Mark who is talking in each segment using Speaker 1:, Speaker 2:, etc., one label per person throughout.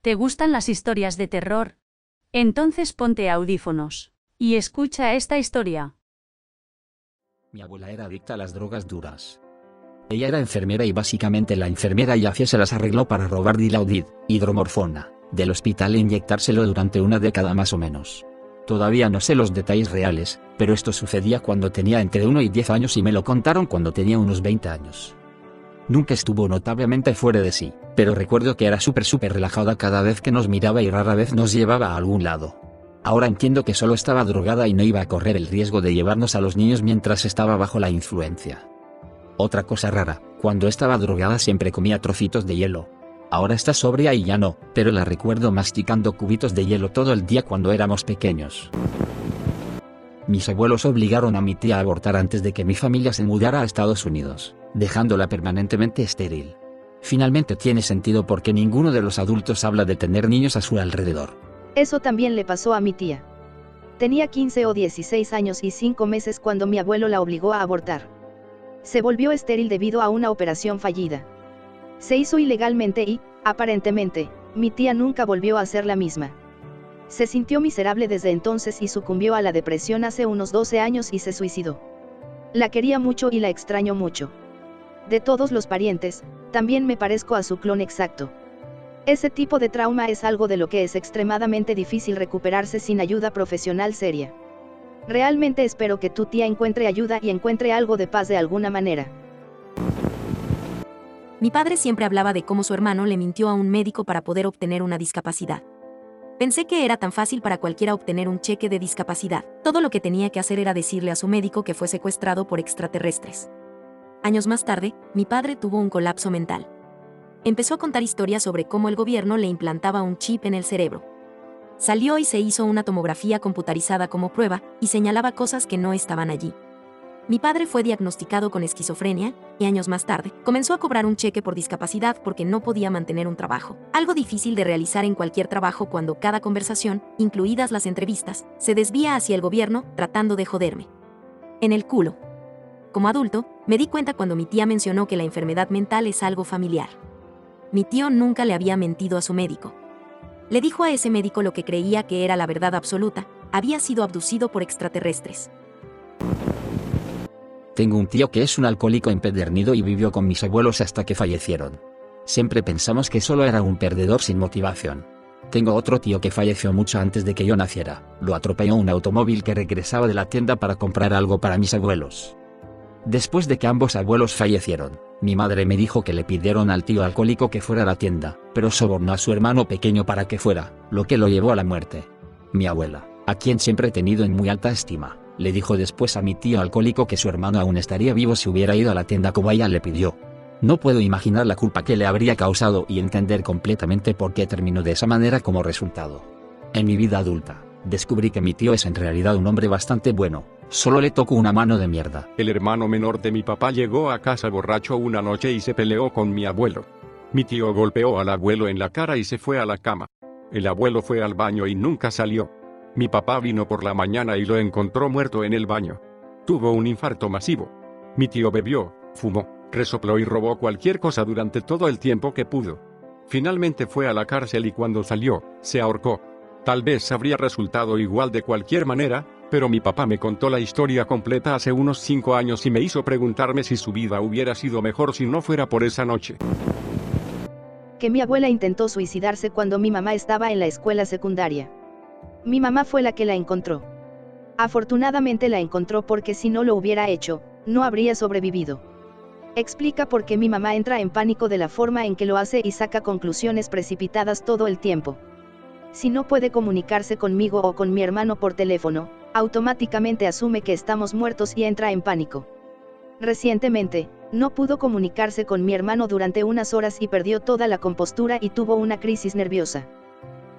Speaker 1: ¿Te gustan las historias de terror? Entonces ponte audífonos. Y escucha esta historia.
Speaker 2: Mi abuela era adicta a las drogas duras. Ella era enfermera y básicamente la enfermera y hacía se las arregló para robar dilaudid, hidromorfona, del hospital e inyectárselo durante una década más o menos. Todavía no sé los detalles reales, pero esto sucedía cuando tenía entre 1 y 10 años y me lo contaron cuando tenía unos 20 años. Nunca estuvo notablemente fuera de sí, pero recuerdo que era súper súper relajada cada vez que nos miraba y rara vez nos llevaba a algún lado. Ahora entiendo que solo estaba drogada y no iba a correr el riesgo de llevarnos a los niños mientras estaba bajo la influencia. Otra cosa rara, cuando estaba drogada siempre comía trocitos de hielo. Ahora está sobria y ya no, pero la recuerdo masticando cubitos de hielo todo el día cuando éramos pequeños. Mis abuelos obligaron a mi tía a abortar antes de que mi familia se mudara a Estados Unidos, dejándola permanentemente estéril. Finalmente tiene sentido porque ninguno de los adultos habla de tener niños a su alrededor.
Speaker 3: Eso también le pasó a mi tía. Tenía 15 o 16 años y 5 meses cuando mi abuelo la obligó a abortar. Se volvió estéril debido a una operación fallida. Se hizo ilegalmente y, aparentemente, mi tía nunca volvió a ser la misma. Se sintió miserable desde entonces y sucumbió a la depresión hace unos 12 años y se suicidó. La quería mucho y la extraño mucho. De todos los parientes, también me parezco a su clon exacto. Ese tipo de trauma es algo de lo que es extremadamente difícil recuperarse sin ayuda profesional seria. Realmente espero que tu tía encuentre ayuda y encuentre algo de paz de alguna manera.
Speaker 4: Mi padre siempre hablaba de cómo su hermano le mintió a un médico para poder obtener una discapacidad. Pensé que era tan fácil para cualquiera obtener un cheque de discapacidad. Todo lo que tenía que hacer era decirle a su médico que fue secuestrado por extraterrestres. Años más tarde, mi padre tuvo un colapso mental. Empezó a contar historias sobre cómo el gobierno le implantaba un chip en el cerebro. Salió y se hizo una tomografía computarizada como prueba y señalaba cosas que no estaban allí. Mi padre fue diagnosticado con esquizofrenia y años más tarde comenzó a cobrar un cheque por discapacidad porque no podía mantener un trabajo, algo difícil de realizar en cualquier trabajo cuando cada conversación, incluidas las entrevistas, se desvía hacia el gobierno tratando de joderme. En el culo. Como adulto, me di cuenta cuando mi tía mencionó que la enfermedad mental es algo familiar. Mi tío nunca le había mentido a su médico. Le dijo a ese médico lo que creía que era la verdad absoluta, había sido abducido por extraterrestres.
Speaker 2: Tengo un tío que es un alcohólico empedernido y vivió con mis abuelos hasta que fallecieron. Siempre pensamos que solo era un perdedor sin motivación. Tengo otro tío que falleció mucho antes de que yo naciera. Lo atropelló un automóvil que regresaba de la tienda para comprar algo para mis abuelos. Después de que ambos abuelos fallecieron, mi madre me dijo que le pidieron al tío alcohólico que fuera a la tienda, pero sobornó a su hermano pequeño para que fuera, lo que lo llevó a la muerte. Mi abuela, a quien siempre he tenido en muy alta estima, le dijo después a mi tío alcohólico que su hermano aún estaría vivo si hubiera ido a la tienda como ella le pidió. No puedo imaginar la culpa que le habría causado y entender completamente por qué terminó de esa manera como resultado. En mi vida adulta, descubrí que mi tío es en realidad un hombre bastante bueno, solo le tocó una mano de mierda.
Speaker 5: El hermano menor de mi papá llegó a casa borracho una noche y se peleó con mi abuelo. Mi tío golpeó al abuelo en la cara y se fue a la cama. El abuelo fue al baño y nunca salió. Mi papá vino por la mañana y lo encontró muerto en el baño. Tuvo un infarto masivo. Mi tío bebió, fumó, resopló y robó cualquier cosa durante todo el tiempo que pudo. Finalmente fue a la cárcel y cuando salió, se ahorcó. Tal vez habría resultado igual de cualquier manera, pero mi papá me contó la historia completa hace unos cinco años y me hizo preguntarme si su vida hubiera sido mejor si no fuera por esa noche.
Speaker 3: Que mi abuela intentó suicidarse cuando mi mamá estaba en la escuela secundaria. Mi mamá fue la que la encontró. Afortunadamente la encontró porque si no lo hubiera hecho, no habría sobrevivido. Explica por qué mi mamá entra en pánico de la forma en que lo hace y saca conclusiones precipitadas todo el tiempo. Si no puede comunicarse conmigo o con mi hermano por teléfono, automáticamente asume que estamos muertos y entra en pánico. Recientemente, no pudo comunicarse con mi hermano durante unas horas y perdió toda la compostura y tuvo una crisis nerviosa.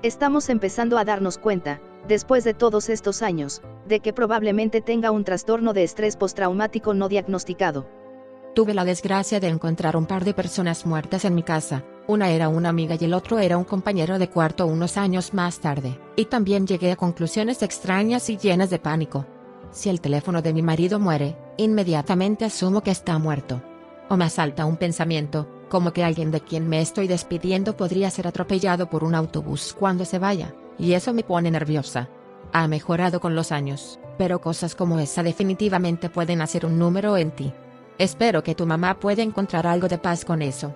Speaker 3: Estamos empezando a darnos cuenta, después de todos estos años, de que probablemente tenga un trastorno de estrés postraumático no diagnosticado.
Speaker 6: Tuve la desgracia de encontrar un par de personas muertas en mi casa, una era una amiga y el otro era un compañero de cuarto unos años más tarde, y también llegué a conclusiones extrañas y llenas de pánico. Si el teléfono de mi marido muere, inmediatamente asumo que está muerto. O me asalta un pensamiento, Como que alguien de quien me estoy despidiendo podría ser atropellado por un autobús cuando se vaya, y eso me pone nerviosa. Ha mejorado con los años, pero cosas como esa definitivamente pueden hacer un número en ti. Espero que tu mamá pueda encontrar algo de paz con eso.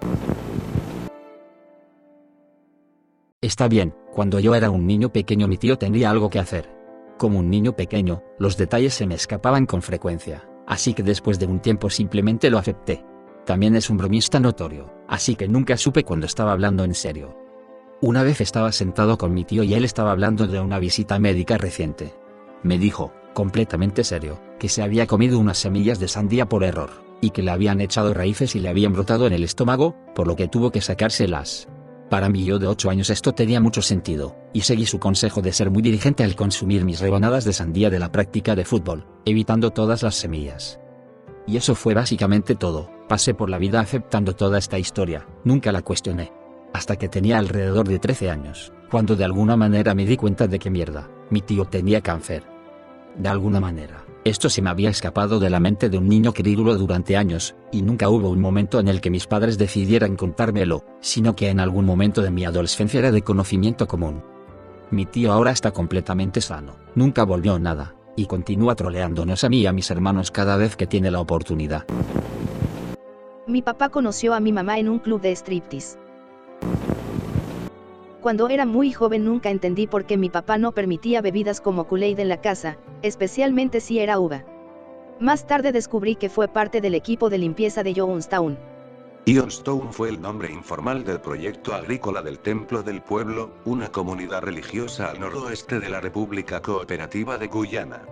Speaker 2: Está bien, cuando yo era un niño pequeño mi tío tendría algo que hacer. Como un niño pequeño, los detalles se me escapaban con frecuencia, así que después de un tiempo simplemente lo acepté. También es un bromista notorio, así que nunca supe cuando estaba hablando en serio. Una vez estaba sentado con mi tío y él estaba hablando de una visita médica reciente. Me dijo, completamente serio, que se había comido unas semillas de sandía por error, y que le habían echado raíces y le habían brotado en el estómago, por lo que tuvo que sacárselas. Para mí yo de 8 años esto tenía mucho sentido, y seguí su consejo de ser muy dirigente al consumir mis rebanadas de sandía de la práctica de fútbol, evitando todas las semillas. Y eso fue básicamente todo, pasé por la vida aceptando toda esta historia, nunca la cuestioné. Hasta que tenía alrededor de 13 años, cuando de alguna manera me di cuenta de que mierda, mi tío tenía cáncer. De alguna manera, esto se me había escapado de la mente de un niño crédulo durante años, y nunca hubo un momento en el que mis padres decidieran contármelo, sino que en algún momento de mi adolescencia era de conocimiento común. Mi tío ahora está completamente sano, nunca volvió nada, y continúa troleándonos a mí y a mis hermanos cada vez que tiene la oportunidad.
Speaker 3: Mi papá conoció a mi mamá en un club de striptease. Cuando era muy joven nunca entendí por qué mi papá no permitía bebidas como Kool-Aid en la casa, especialmente si era uva. Más tarde descubrí que fue parte del equipo de limpieza de Jonestown.
Speaker 7: Jonestown fue el nombre informal del proyecto agrícola del Templo del Pueblo, una comunidad religiosa al noroeste de la República Cooperativa de Guyana.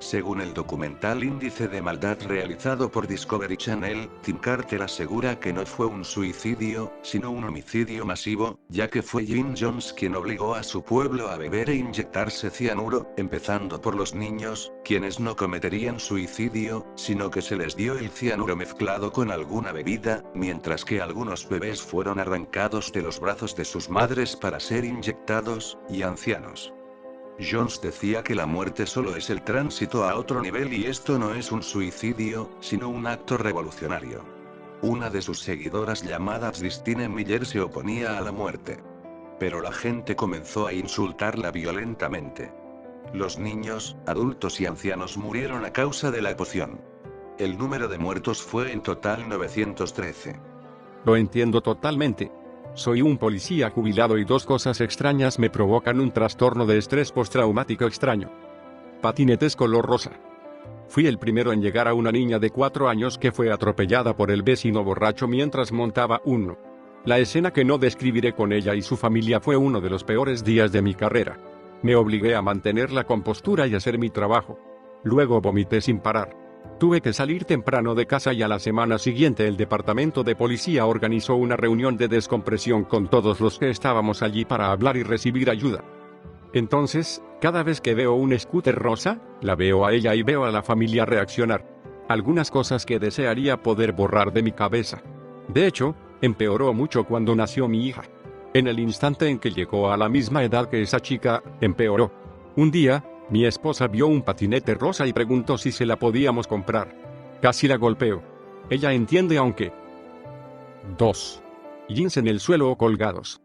Speaker 7: Según el documental Índice de Maldad realizado por Discovery Channel, Tim Carter asegura que no fue un suicidio, sino un homicidio masivo, ya que fue Jim Jones quien obligó a su pueblo a beber e inyectarse cianuro, empezando por los niños, quienes no cometerían suicidio, sino que se les dio el cianuro mezclado con alguna bebida, mientras que algunos bebés fueron arrancados de los brazos de sus madres para ser inyectados, y ancianos. Jones decía que la muerte solo es el tránsito a otro nivel y esto no es un suicidio, sino un acto revolucionario. Una de sus seguidoras llamada Christine Miller se oponía a la muerte. Pero la gente comenzó a insultarla violentamente. Los niños, adultos y ancianos murieron a causa de la poción. El número de muertos fue en total 913.
Speaker 5: Lo entiendo totalmente. Soy un policía jubilado y dos cosas extrañas me provocan un trastorno de estrés postraumático extraño. Patinetes color rosa. Fui el primero en llegar a una niña de cuatro años que fue atropellada por el vecino borracho mientras montaba uno. La escena que no describiré con ella y su familia fue uno de los peores días de mi carrera. Me obligué a mantener la compostura y hacer mi trabajo. Luego vomité sin parar. Tuve que salir temprano de casa y a la semana siguiente el departamento de policía organizó una reunión de descompresión con todos los que estábamos allí para hablar y recibir ayuda. Entonces, cada vez que veo un scooter rosa, la veo a ella y veo a la familia reaccionar. Algunas cosas que desearía poder borrar de mi cabeza. De hecho, empeoró mucho cuando nació mi hija. En el instante en que llegó a la misma edad que esa chica, empeoró. Un día, mi esposa vio un patinete rosa y preguntó si se la podíamos comprar. Casi la golpeo. Ella entiende aunque... 2. Jeans en el suelo o colgados.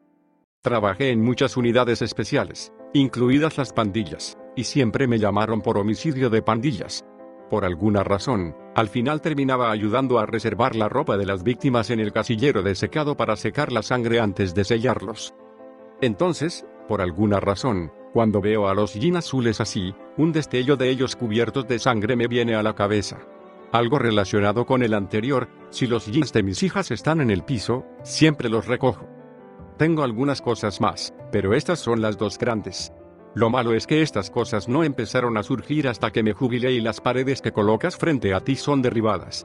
Speaker 5: Trabajé en muchas unidades especiales, incluidas las pandillas, y siempre me llamaron por homicidio de pandillas. Por alguna razón, al final terminaba ayudando a reservar la ropa de las víctimas en el casillero de secado para secar la sangre antes de sellarlos. Entonces, por alguna razón, cuando veo a los jeans azules así, un destello de ellos cubiertos de sangre me viene a la cabeza. Algo relacionado con el anterior, si los jeans de mis hijas están en el piso, siempre los recojo. Tengo algunas cosas más, pero estas son las dos grandes. Lo malo es que estas cosas no empezaron a surgir hasta que me jubilé y las paredes que colocas frente a ti son derribadas.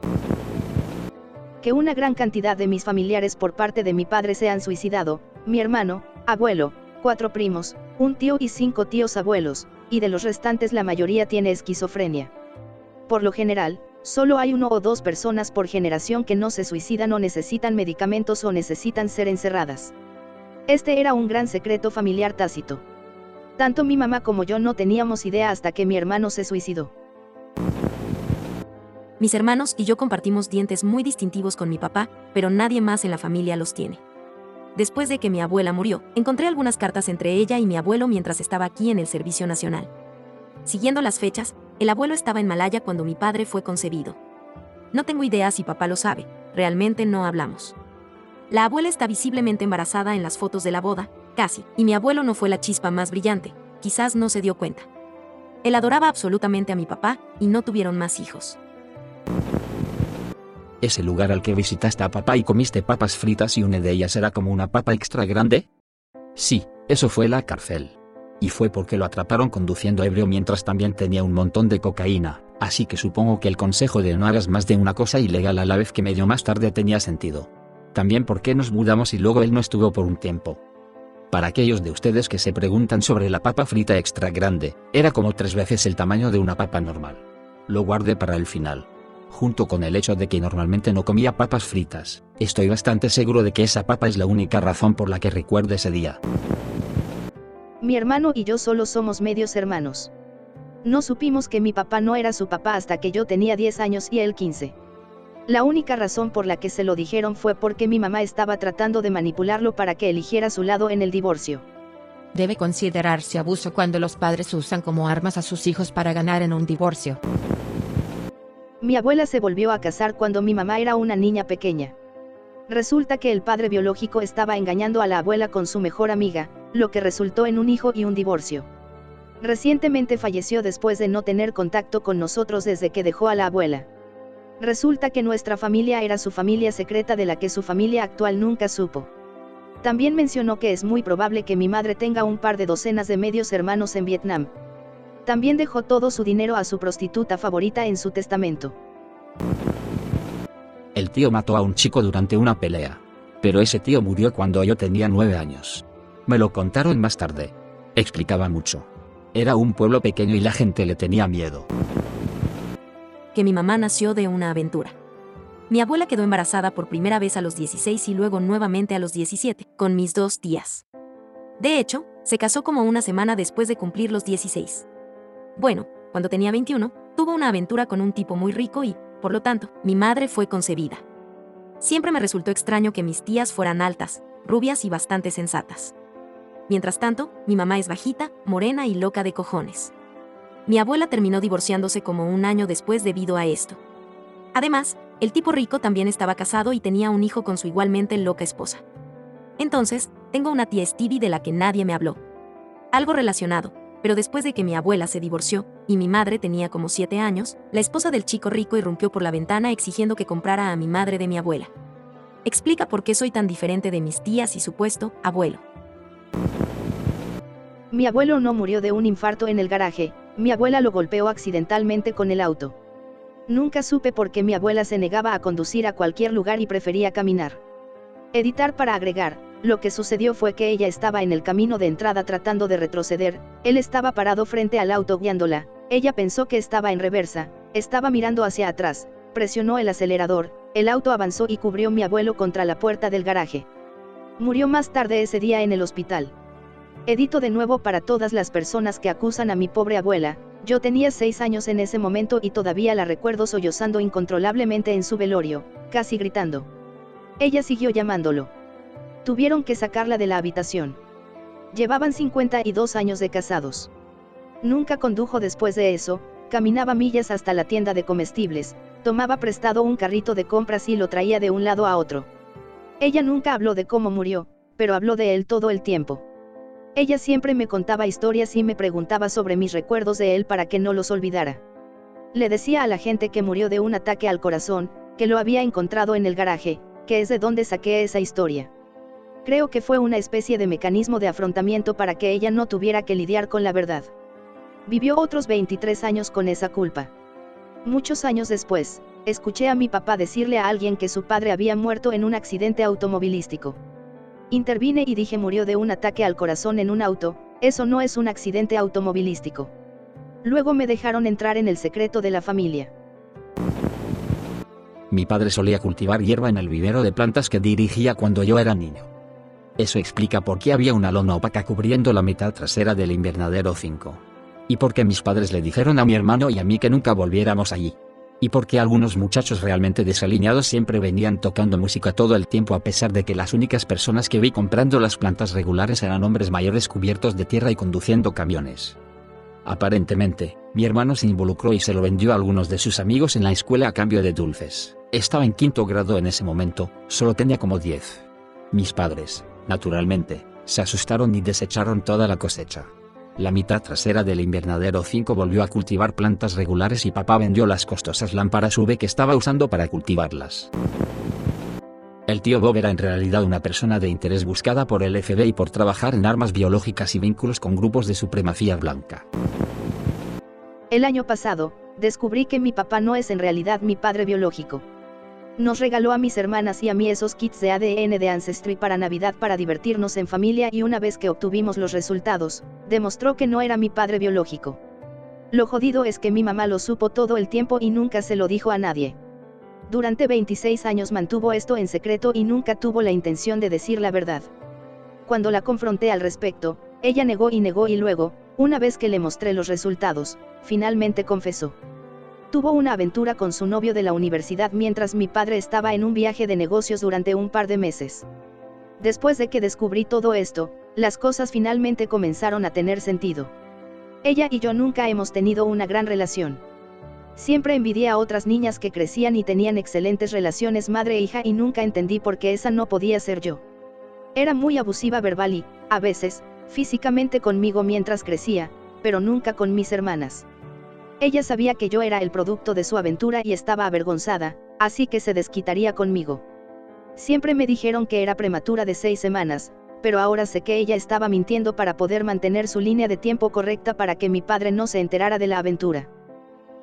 Speaker 3: Que una gran cantidad de mis familiares por parte de mi padre se han suicidado, mi hermano, abuelo, cuatro primos, un tío y cinco tíos abuelos, y de los restantes la mayoría tiene esquizofrenia. Por lo general, solo hay uno o dos personas por generación que no se suicidan o necesitan medicamentos o necesitan ser encerradas. Este era un gran secreto familiar tácito. Tanto mi mamá como yo no teníamos idea hasta que mi hermano se suicidó.
Speaker 4: Mis hermanos y yo compartimos dientes muy distintivos con mi papá, pero nadie más en la familia los tiene. Después de que mi abuela murió, encontré algunas cartas entre ella y mi abuelo mientras estaba aquí en el Servicio Nacional. Siguiendo las fechas, el abuelo estaba en Malaya cuando mi padre fue concebido. No tengo idea si papá lo sabe, realmente no hablamos. La abuela está visiblemente embarazada en las fotos de la boda, casi, y mi abuelo no fue la chispa más brillante, quizás no se dio cuenta. Él adoraba absolutamente a mi papá, y no tuvieron más hijos.
Speaker 2: ¿Ese lugar al que visitaste a papá y comiste papas fritas y una de ellas era como una papa extra grande? Sí, eso fue la cárcel. Y fue porque lo atraparon conduciendo ebrio mientras también tenía un montón de cocaína, así que supongo que el consejo de no hagas más de una cosa ilegal a la vez que medio más tarde tenía sentido. También porque nos mudamos y luego él no estuvo por un tiempo. Para aquellos de ustedes que se preguntan sobre la papa frita extra grande, era como tres veces el tamaño de una papa normal. Lo guardé para el final junto con el hecho de que normalmente no comía papas fritas, estoy bastante seguro de que esa papa es la única razón por la que recuerdo ese día.
Speaker 3: Mi hermano y yo solo somos medios hermanos. No supimos que mi papá no era su papá hasta que yo tenía 10 años y él 15. La única razón por la que se lo dijeron fue porque mi mamá estaba tratando de manipularlo para que eligiera su lado en el divorcio.
Speaker 6: Debe considerarse abuso cuando los padres usan como armas a sus hijos para ganar en un divorcio.
Speaker 3: Mi abuela se volvió a casar cuando mi mamá era una niña pequeña. Resulta que el padre biológico estaba engañando a la abuela con su mejor amiga, lo que resultó en un hijo y un divorcio. Recientemente falleció después de no tener contacto con nosotros desde que dejó a la abuela. Resulta que nuestra familia era su familia secreta de la que su familia actual nunca supo. También mencionó que es muy probable que mi madre tenga un par de docenas de medios hermanos en Vietnam, también dejó todo su dinero a su prostituta favorita en su testamento.
Speaker 2: El tío mató a un chico durante una pelea. Pero ese tío murió cuando yo tenía nueve años. Me lo contaron más tarde. Explicaba mucho. Era un pueblo pequeño y la gente le tenía miedo.
Speaker 4: Que mi mamá nació de una aventura. Mi abuela quedó embarazada por primera vez a los 16 y luego nuevamente a los 17, con mis dos tías. De hecho, se casó como una semana después de cumplir los 16. Bueno, cuando tenía 21, tuvo una aventura con un tipo muy rico y, por lo tanto, mi madre fue concebida. Siempre me resultó extraño que mis tías fueran altas, rubias y bastante sensatas. Mientras tanto, mi mamá es bajita, morena y loca de cojones. Mi abuela terminó divorciándose como un año después debido a esto. Además, el tipo rico también estaba casado y tenía un hijo con su igualmente loca esposa. Entonces, tengo una tía Stevie de la que nadie me habló. Algo relacionado, pero después de que mi abuela se divorció, y mi madre tenía como siete años, la esposa del chico rico irrumpió por la ventana exigiendo que comprara a mi madre de mi abuela. Explica por qué soy tan diferente de mis tías y supuesto abuelo.
Speaker 3: Mi abuelo no murió de un infarto en el garaje, mi abuela lo golpeó accidentalmente con el auto. Nunca supe por qué mi abuela se negaba a conducir a cualquier lugar y prefería caminar. Editar para agregar, lo que sucedió fue que ella estaba en el camino de entrada tratando de retroceder, él estaba parado frente al auto guiándola, ella pensó que estaba en reversa, estaba mirando hacia atrás, presionó el acelerador, el auto avanzó y cubrió mi abuelo contra la puerta del garaje. Murió más tarde ese día en el hospital. Edito de nuevo para todas las personas que acusan a mi pobre abuela, yo tenía seis años en ese momento y todavía la recuerdo sollozando incontrolablemente en su velorio, casi gritando. Ella siguió llamándolo. Tuvieron que sacarla de la habitación. Llevaban 52 años de casados. Nunca condujo después de eso, caminaba millas hasta la tienda de comestibles, tomaba prestado un carrito de compras y lo traía de un lado a otro. Ella nunca habló de cómo murió, pero habló de él todo el tiempo. Ella siempre me contaba historias y me preguntaba sobre mis recuerdos de él para que no los olvidara. Le decía a la gente que murió de un ataque al corazón, que lo había encontrado en el garaje, que es de donde saqué esa historia. Creo que fue una especie de mecanismo de afrontamiento para que ella no tuviera que lidiar con la verdad. Vivió otros 23 años con esa culpa. Muchos años después, escuché a mi papá decirle a alguien que su padre había muerto en un accidente automovilístico. Intervine y dije murió de un ataque al corazón en un auto, eso no es un accidente automovilístico. Luego me dejaron entrar en el secreto de la familia.
Speaker 2: Mi padre solía cultivar hierba en el vivero de plantas que dirigía cuando yo era niño. Eso explica por qué había una lona opaca cubriendo la mitad trasera del invernadero 5. Y por qué mis padres le dijeron a mi hermano y a mí que nunca volviéramos allí. y porque algunos muchachos realmente desalineados siempre venían tocando música todo el tiempo a pesar de que las únicas personas que vi comprando las plantas regulares eran hombres mayores cubiertos de tierra y conduciendo camiones. Aparentemente, mi hermano se involucró y se lo vendió a algunos de sus amigos en la escuela a cambio de dulces. Estaba en quinto grado en ese momento, solo tenía como 10. Mis padres, naturalmente, se asustaron y desecharon toda la cosecha. La mitad trasera del invernadero 5 volvió a cultivar plantas regulares y papá vendió las costosas lámparas UV que estaba usando para cultivarlas. El tío Bob era en realidad una persona de interés buscada por el FBI por trabajar en armas biológicas y vínculos con grupos de supremacía blanca.
Speaker 3: El año pasado, descubrí que mi papá no es en realidad mi padre biológico. Nos regaló a mis hermanas y a mí esos kits de ADN de Ancestry para Navidad para divertirnos en familia y una vez que obtuvimos los resultados, demostró que no era mi padre biológico. Lo jodido es que mi mamá lo supo todo el tiempo y nunca se lo dijo a nadie. Durante 26 años mantuvo esto en secreto y nunca tuvo la intención de decir la verdad. Cuando la confronté al respecto, ella negó y negó y luego, una vez que le mostré los resultados, finalmente confesó. Tuvo una aventura con su novio de la universidad mientras mi padre estaba en un viaje de negocios durante un par de meses. Después de que descubrí todo esto, las cosas finalmente comenzaron a tener sentido. Ella y yo nunca hemos tenido una gran relación. Siempre envidié a otras niñas que crecían y tenían excelentes relaciones madre-hija e y nunca entendí por qué esa no podía ser yo. Era muy abusiva verbal y, a veces, físicamente conmigo mientras crecía, pero nunca con mis hermanas. Ella sabía que yo era el producto de su aventura y estaba avergonzada, así que se desquitaría conmigo. Siempre me dijeron que era prematura de seis semanas, pero ahora sé que ella estaba mintiendo para poder mantener su línea de tiempo correcta para que mi padre no se enterara de la aventura.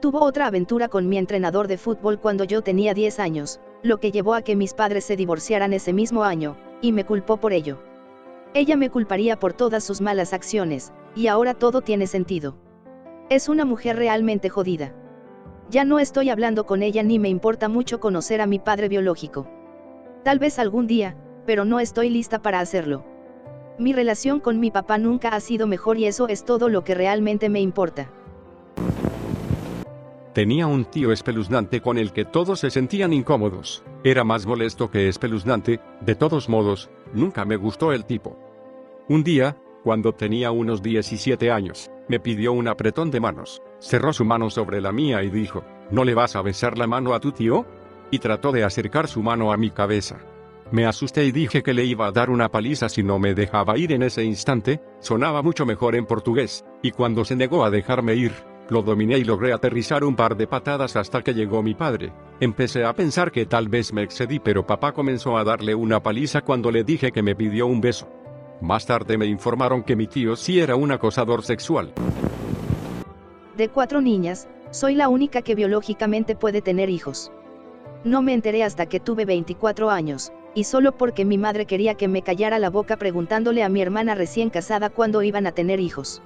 Speaker 3: Tuvo otra aventura con mi entrenador de fútbol cuando yo tenía 10 años, lo que llevó a que mis padres se divorciaran ese mismo año, y me culpó por ello. Ella me culparía por todas sus malas acciones, y ahora todo tiene sentido. Es una mujer realmente jodida. Ya no estoy hablando con ella ni me importa mucho conocer a mi padre biológico. Tal vez algún día, pero no estoy lista para hacerlo. Mi relación con mi papá nunca ha sido mejor y eso es todo lo que realmente me importa.
Speaker 5: Tenía un tío espeluznante con el que todos se sentían incómodos. Era más molesto que espeluznante, de todos modos, nunca me gustó el tipo. Un día, cuando tenía unos 17 años, me pidió un apretón de manos. Cerró su mano sobre la mía y dijo, ¿no le vas a besar la mano a tu tío? Y trató de acercar su mano a mi cabeza. Me asusté y dije que le iba a dar una paliza si no me dejaba ir en ese instante, sonaba mucho mejor en portugués, y cuando se negó a dejarme ir, lo dominé y logré aterrizar un par de patadas hasta que llegó mi padre. Empecé a pensar que tal vez me excedí pero papá comenzó a darle una paliza cuando le dije que me pidió un beso. Más tarde me informaron que mi tío sí era un acosador sexual.
Speaker 3: De cuatro niñas, soy la única que biológicamente puede tener hijos. No me enteré hasta que tuve 24 años, y solo porque mi madre quería que me callara la boca preguntándole a mi hermana recién casada cuándo iban a tener hijos.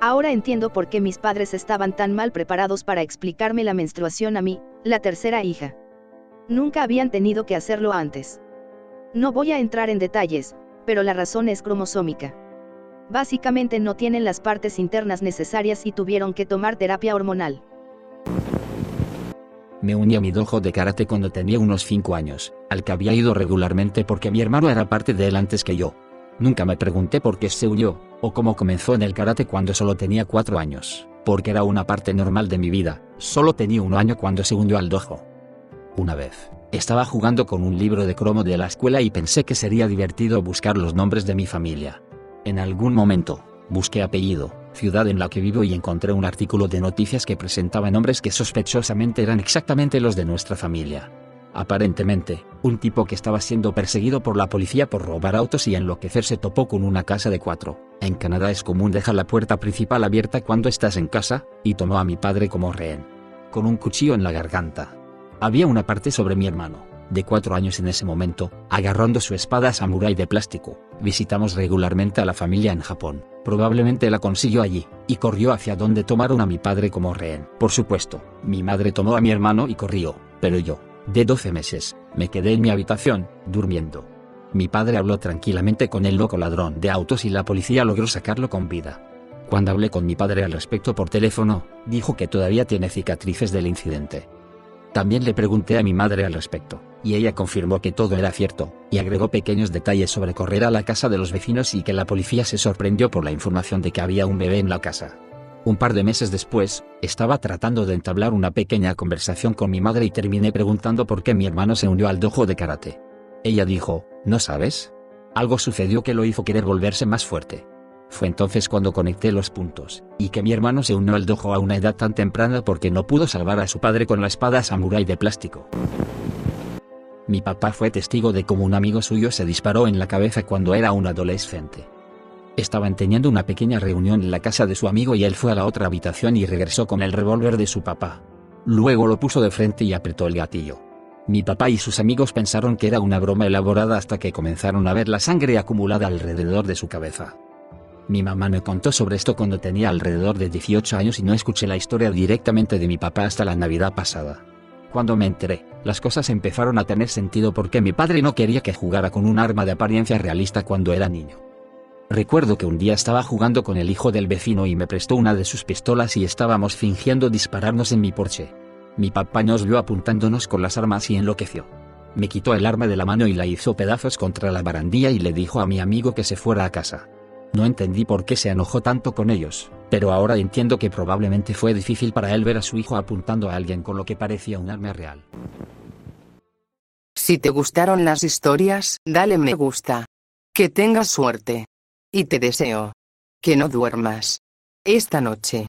Speaker 3: Ahora entiendo por qué mis padres estaban tan mal preparados para explicarme la menstruación a mí, la tercera hija. Nunca habían tenido que hacerlo antes. No voy a entrar en detalles, pero la razón es cromosómica. Básicamente no tienen las partes internas necesarias y tuvieron que tomar terapia hormonal.
Speaker 2: Me uní a mi dojo de karate cuando tenía unos 5 años, al que había ido regularmente porque mi hermano era parte de él antes que yo. Nunca me pregunté por qué se huyó, o cómo comenzó en el karate cuando solo tenía 4 años, porque era una parte normal de mi vida, solo tenía un año cuando se unió al dojo. Una vez, estaba jugando con un libro de cromo de la escuela y pensé que sería divertido buscar los nombres de mi familia. En algún momento, busqué apellido, ciudad en la que vivo y encontré un artículo de noticias que presentaba nombres que sospechosamente eran exactamente los de nuestra familia. Aparentemente, un tipo que estaba siendo perseguido por la policía por robar autos y enloquecer se topó con una casa de cuatro. En Canadá es común dejar la puerta principal abierta cuando estás en casa, y tomó a mi padre como rehén. Con un cuchillo en la garganta. Había una parte sobre mi hermano, de cuatro años en ese momento, agarrando su espada samurai de plástico. Visitamos regularmente a la familia en Japón. Probablemente la consiguió allí, y corrió hacia donde tomaron a mi padre como rehén. Por supuesto, mi madre tomó a mi hermano y corrió, pero yo, de 12 meses, me quedé en mi habitación, durmiendo. Mi padre habló tranquilamente con el loco ladrón de autos y la policía logró sacarlo con vida. Cuando hablé con mi padre al respecto por teléfono, dijo que todavía tiene cicatrices del incidente. También le pregunté a mi madre al respecto, y ella confirmó que todo era cierto, y agregó pequeños detalles sobre correr a la casa de los vecinos y que la policía se sorprendió por la información de que había un bebé en la casa. Un par de meses después, estaba tratando de entablar una pequeña conversación con mi madre y terminé preguntando por qué mi hermano se unió al dojo de karate. Ella dijo, ¿no sabes? Algo sucedió que lo hizo querer volverse más fuerte. Fue entonces cuando conecté los puntos, y que mi hermano se unió al dojo a una edad tan temprana porque no pudo salvar a su padre con la espada samurai de plástico. Mi papá fue testigo de cómo un amigo suyo se disparó en la cabeza cuando era un adolescente. Estaban teniendo una pequeña reunión en la casa de su amigo y él fue a la otra habitación y regresó con el revólver de su papá. Luego lo puso de frente y apretó el gatillo. Mi papá y sus amigos pensaron que era una broma elaborada hasta que comenzaron a ver la sangre acumulada alrededor de su cabeza. Mi mamá me contó sobre esto cuando tenía alrededor de 18 años y no escuché la historia directamente de mi papá hasta la Navidad pasada. Cuando me enteré, las cosas empezaron a tener sentido porque mi padre no quería que jugara con un arma de apariencia realista cuando era niño. Recuerdo que un día estaba jugando con el hijo del vecino y me prestó una de sus pistolas y estábamos fingiendo dispararnos en mi porche. Mi papá nos vio apuntándonos con las armas y enloqueció. Me quitó el arma de la mano y la hizo pedazos contra la barandilla y le dijo a mi amigo que se fuera a casa. No entendí por qué se enojó tanto con ellos, pero ahora entiendo que probablemente fue difícil para él ver a su hijo apuntando a alguien con lo que parecía un arma real.
Speaker 8: Si te gustaron las historias, dale me gusta. Que tengas suerte. Y te deseo que no duermas esta noche.